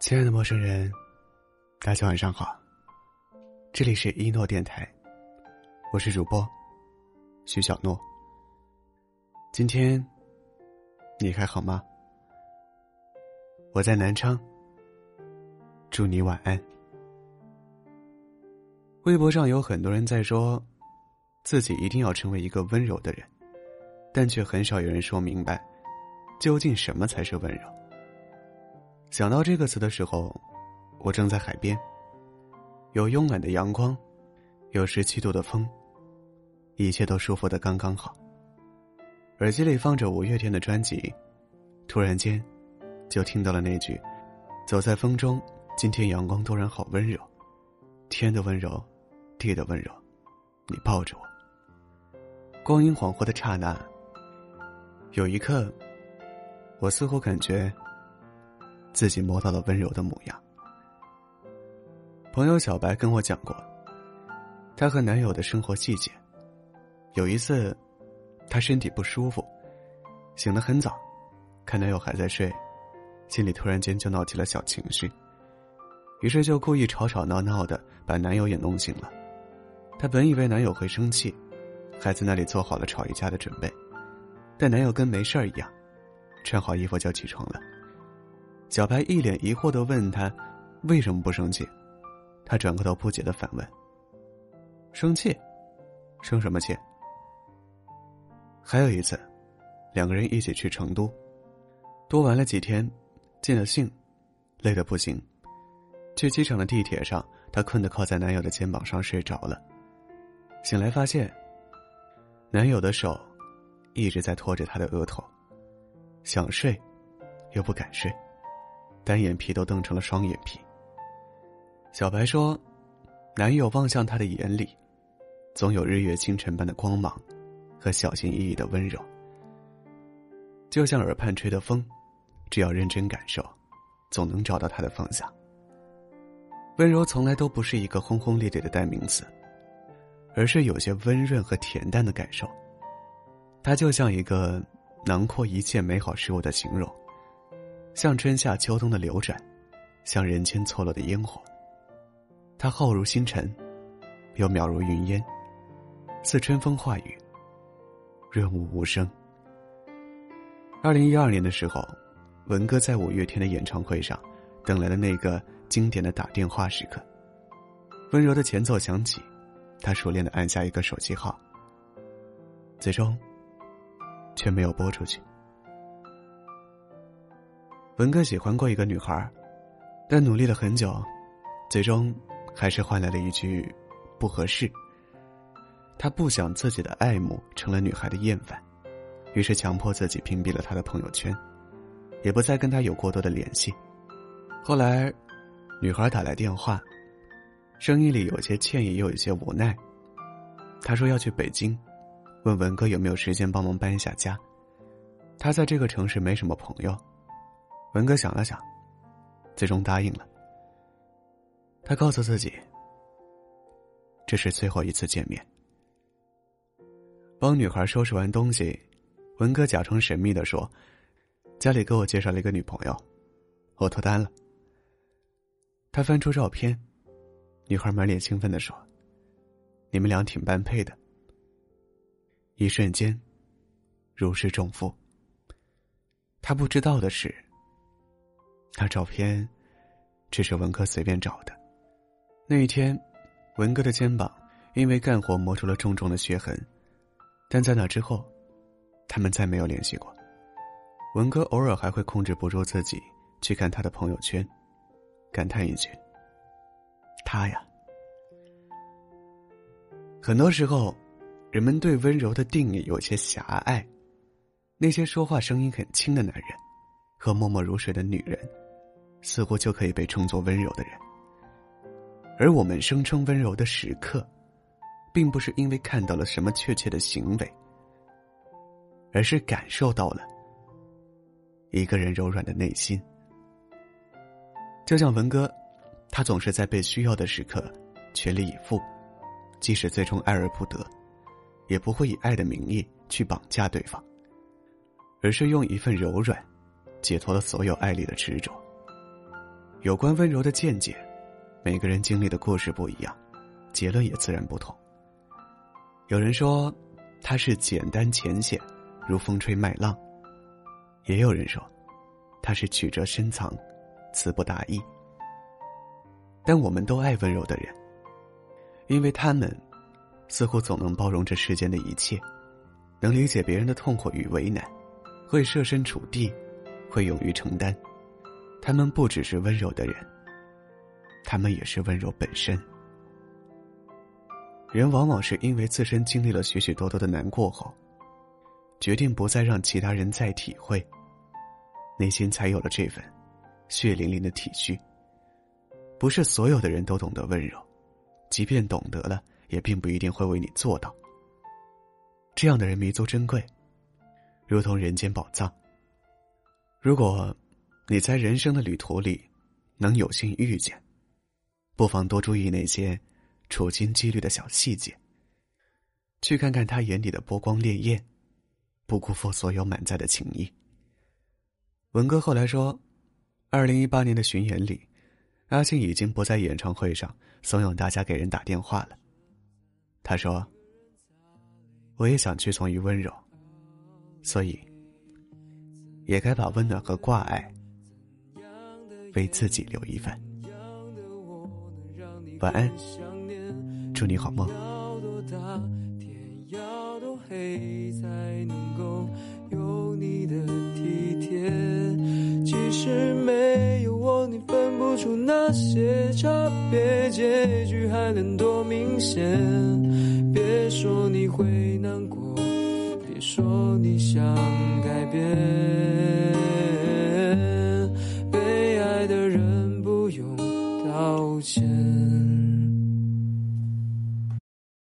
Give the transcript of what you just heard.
亲爱的陌生人，大家晚上好。这里是一诺电台，我是主播徐小诺。今天你还好吗？我在南昌，祝你晚安。微博上有很多人在说，自己一定要成为一个温柔的人，但却很少有人说明白，究竟什么才是温柔。想到这个词的时候，我正在海边，有慵懒的阳光，有十七度的风，一切都舒服的刚刚好。耳机里放着五月天的专辑，突然间，就听到了那句：“走在风中，今天阳光突然好温柔，天的温柔，地的温柔，你抱着我。”光阴恍惚的刹那，有一刻，我似乎感觉。自己摸到了温柔的模样。朋友小白跟我讲过，她和男友的生活细节。有一次，她身体不舒服，醒得很早，看男友还在睡，心里突然间就闹起了小情绪，于是就故意吵吵闹闹的把男友也弄醒了。她本以为男友会生气，还在那里做好了吵一架的准备，但男友跟没事儿一样，穿好衣服就起床了。小白一脸疑惑的问他：“为什么不生气？”他转过头不解的反问：“生气？生什么气？”还有一次，两个人一起去成都，多玩了几天，尽了兴，累得不行。去机场的地铁上，她困得靠在男友的肩膀上睡着了。醒来发现，男友的手一直在拖着她的额头，想睡，又不敢睡。单眼皮都瞪成了双眼皮。小白说：“男友望向她的眼里，总有日月星辰般的光芒，和小心翼翼的温柔。就像耳畔吹的风，只要认真感受，总能找到它的方向。温柔从来都不是一个轰轰烈烈的代名词，而是有些温润和恬淡的感受。它就像一个囊括一切美好事物的形容。”像春夏秋冬的流转，像人间错落的烟火。它浩如星辰，又渺如云烟，似春风化雨，润物无声。二零一二年的时候，文哥在五月天的演唱会上，等来了那个经典的打电话时刻。温柔的前奏响起，他熟练的按下一个手机号，最终却没有拨出去。文哥喜欢过一个女孩，但努力了很久，最终还是换来了一句“不合适”。他不想自己的爱慕成了女孩的厌烦，于是强迫自己屏蔽了他的朋友圈，也不再跟他有过多的联系。后来，女孩打来电话，声音里有些歉意，又有些无奈。她说要去北京，问文哥有没有时间帮忙搬一下家。他在这个城市没什么朋友。文哥想了想，最终答应了。他告诉自己，这是最后一次见面。帮女孩收拾完东西，文哥假装神秘的说：“家里给我介绍了一个女朋友，我脱单了。”他翻出照片，女孩满脸兴奋的说：“你们俩挺般配的。”一瞬间，如释重负。他不知道的是。那照片，只是文哥随便找的。那一天，文哥的肩膀因为干活磨出了重重的血痕，但在那之后，他们再没有联系过。文哥偶尔还会控制不住自己去看他的朋友圈，感叹一句：“他呀。”很多时候，人们对温柔的定义有些狭隘，那些说话声音很轻的男人，和默默如水的女人。似乎就可以被称作温柔的人，而我们声称温柔的时刻，并不是因为看到了什么确切的行为，而是感受到了一个人柔软的内心。就像文哥，他总是在被需要的时刻全力以赴，即使最终爱而不得，也不会以爱的名义去绑架对方，而是用一份柔软，解脱了所有爱里的执着。有关温柔的见解，每个人经历的故事不一样，结论也自然不同。有人说，它是简单浅显，如风吹麦浪；也有人说，它是曲折深藏，词不达意。但我们都爱温柔的人，因为他们似乎总能包容这世间的一切，能理解别人的痛苦与为难，会设身处地，会勇于承担。他们不只是温柔的人，他们也是温柔本身。人往往是因为自身经历了许许多多的难过后，决定不再让其他人再体会，内心才有了这份血淋淋的体恤。不是所有的人都懂得温柔，即便懂得了，也并不一定会为你做到。这样的人弥足珍贵，如同人间宝藏。如果。你在人生的旅途里，能有幸遇见，不妨多注意那些处心积虑的小细节。去看看他眼底的波光潋滟，不辜负所有满载的情谊。文哥后来说，二零一八年的巡演里，阿信已经不在演唱会上怂恿大家给人打电话了。他说：“我也想屈从于温柔，所以也该把温暖和挂碍。”为自己留一份。晚安，祝你好梦。天要多黑才能够有你的体贴？即使没有我，你分不出那些差别，结局还能多明显？别说你会难过，别说你想改变。